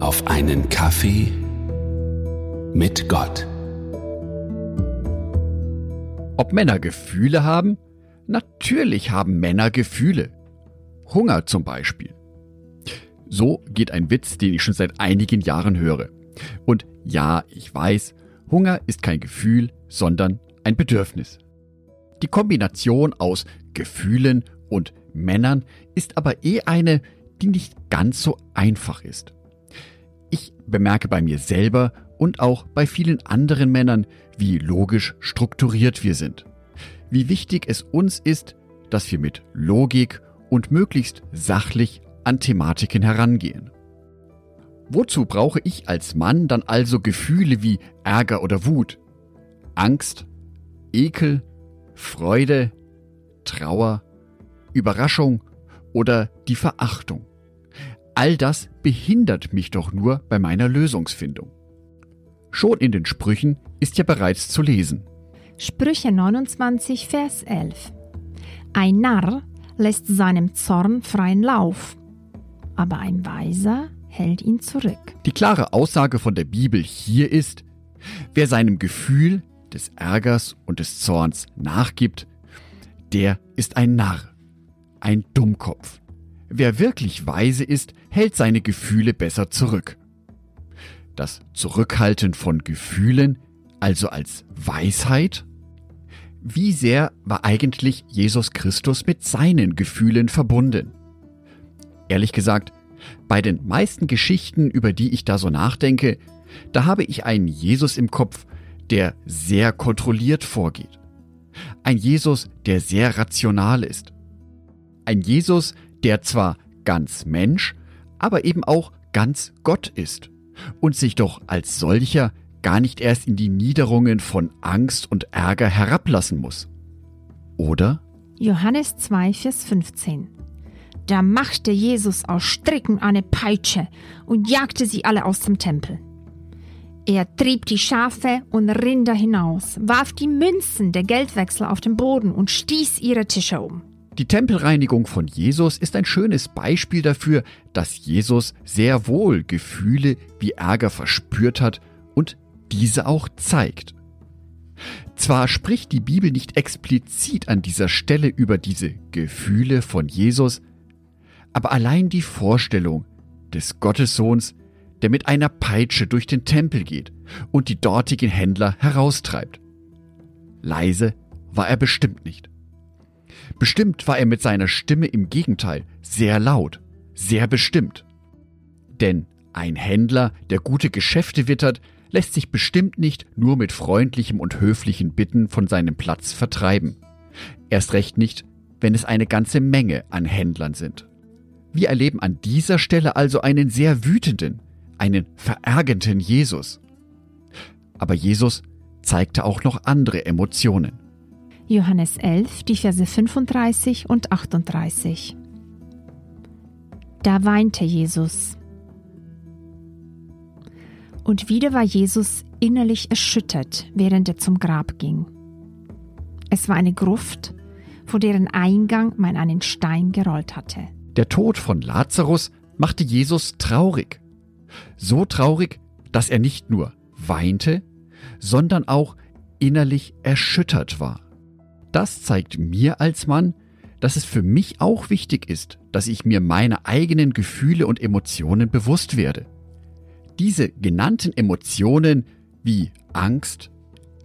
auf einen Kaffee mit Gott. Ob Männer Gefühle haben? Natürlich haben Männer Gefühle. Hunger zum Beispiel. So geht ein Witz, den ich schon seit einigen Jahren höre. Und ja, ich weiß, Hunger ist kein Gefühl, sondern ein Bedürfnis. Die Kombination aus Gefühlen und Männern ist aber eh eine, die nicht ganz so einfach ist. Ich bemerke bei mir selber und auch bei vielen anderen Männern, wie logisch strukturiert wir sind. Wie wichtig es uns ist, dass wir mit Logik und möglichst sachlich an Thematiken herangehen. Wozu brauche ich als Mann dann also Gefühle wie Ärger oder Wut, Angst, Ekel, Freude, Trauer, Überraschung oder die Verachtung? All das behindert mich doch nur bei meiner Lösungsfindung. Schon in den Sprüchen ist ja bereits zu lesen. Sprüche 29, Vers 11. Ein Narr lässt seinem Zorn freien Lauf, aber ein Weiser hält ihn zurück. Die klare Aussage von der Bibel hier ist, wer seinem Gefühl des Ärgers und des Zorns nachgibt, der ist ein Narr, ein Dummkopf. Wer wirklich weise ist, hält seine Gefühle besser zurück. Das Zurückhalten von Gefühlen, also als Weisheit? Wie sehr war eigentlich Jesus Christus mit seinen Gefühlen verbunden? Ehrlich gesagt, bei den meisten Geschichten, über die ich da so nachdenke, da habe ich einen Jesus im Kopf, der sehr kontrolliert vorgeht. Ein Jesus, der sehr rational ist. Ein Jesus, der zwar ganz Mensch, aber eben auch ganz Gott ist und sich doch als solcher gar nicht erst in die Niederungen von Angst und Ärger herablassen muss. Oder? Johannes 2, Vers 15. Da machte Jesus aus Stricken eine Peitsche und jagte sie alle aus dem Tempel. Er trieb die Schafe und Rinder hinaus, warf die Münzen der Geldwechsler auf den Boden und stieß ihre Tische um. Die Tempelreinigung von Jesus ist ein schönes Beispiel dafür, dass Jesus sehr wohl Gefühle wie Ärger verspürt hat und diese auch zeigt. Zwar spricht die Bibel nicht explizit an dieser Stelle über diese Gefühle von Jesus, aber allein die Vorstellung des Gottessohns, der mit einer Peitsche durch den Tempel geht und die dortigen Händler heraustreibt. Leise war er bestimmt nicht. Bestimmt war er mit seiner Stimme im Gegenteil sehr laut, sehr bestimmt. Denn ein Händler, der gute Geschäfte wittert, lässt sich bestimmt nicht nur mit freundlichem und höflichen Bitten von seinem Platz vertreiben. Erst recht nicht, wenn es eine ganze Menge an Händlern sind. Wir erleben an dieser Stelle also einen sehr wütenden, einen verärgerten Jesus. Aber Jesus zeigte auch noch andere Emotionen. Johannes 11, die Verse 35 und 38. Da weinte Jesus. Und wieder war Jesus innerlich erschüttert, während er zum Grab ging. Es war eine Gruft, vor deren Eingang man einen Stein gerollt hatte. Der Tod von Lazarus machte Jesus traurig. So traurig, dass er nicht nur weinte, sondern auch innerlich erschüttert war. Das zeigt mir als Mann, dass es für mich auch wichtig ist, dass ich mir meine eigenen Gefühle und Emotionen bewusst werde. Diese genannten Emotionen wie Angst,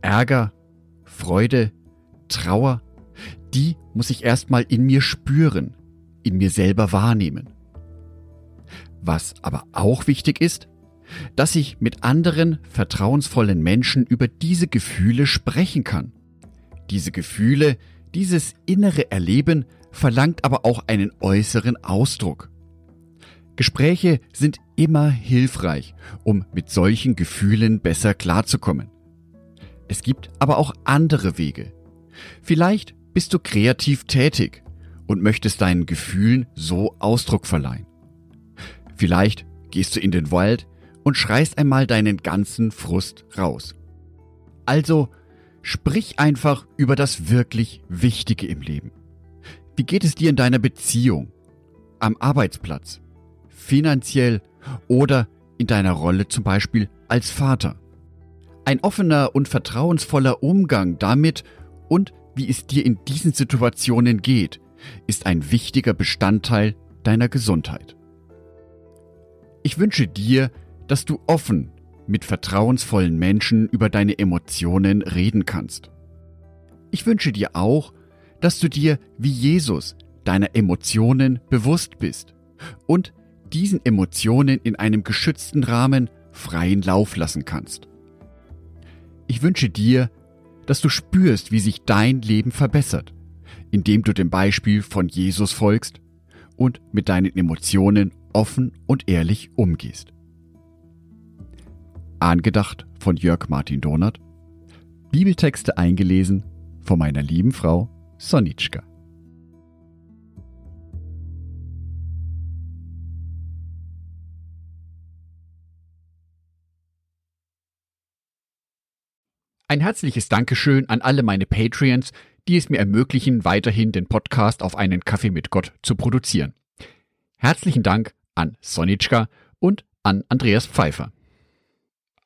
Ärger, Freude, Trauer, die muss ich erstmal in mir spüren, in mir selber wahrnehmen. Was aber auch wichtig ist, dass ich mit anderen vertrauensvollen Menschen über diese Gefühle sprechen kann. Diese Gefühle, dieses innere Erleben verlangt aber auch einen äußeren Ausdruck. Gespräche sind immer hilfreich, um mit solchen Gefühlen besser klarzukommen. Es gibt aber auch andere Wege. Vielleicht bist du kreativ tätig und möchtest deinen Gefühlen so Ausdruck verleihen. Vielleicht gehst du in den Wald und schreist einmal deinen ganzen Frust raus. Also Sprich einfach über das wirklich Wichtige im Leben. Wie geht es dir in deiner Beziehung, am Arbeitsplatz, finanziell oder in deiner Rolle zum Beispiel als Vater. Ein offener und vertrauensvoller Umgang damit und wie es dir in diesen Situationen geht, ist ein wichtiger Bestandteil deiner Gesundheit. Ich wünsche dir, dass du offen mit vertrauensvollen Menschen über deine Emotionen reden kannst. Ich wünsche dir auch, dass du dir wie Jesus deiner Emotionen bewusst bist und diesen Emotionen in einem geschützten Rahmen freien Lauf lassen kannst. Ich wünsche dir, dass du spürst, wie sich dein Leben verbessert, indem du dem Beispiel von Jesus folgst und mit deinen Emotionen offen und ehrlich umgehst. Angedacht von Jörg Martin Donat. Bibeltexte eingelesen von meiner lieben Frau Sonitschka. Ein herzliches Dankeschön an alle meine Patreons, die es mir ermöglichen, weiterhin den Podcast auf einen Kaffee mit Gott zu produzieren. Herzlichen Dank an Sonitschka und an Andreas Pfeiffer.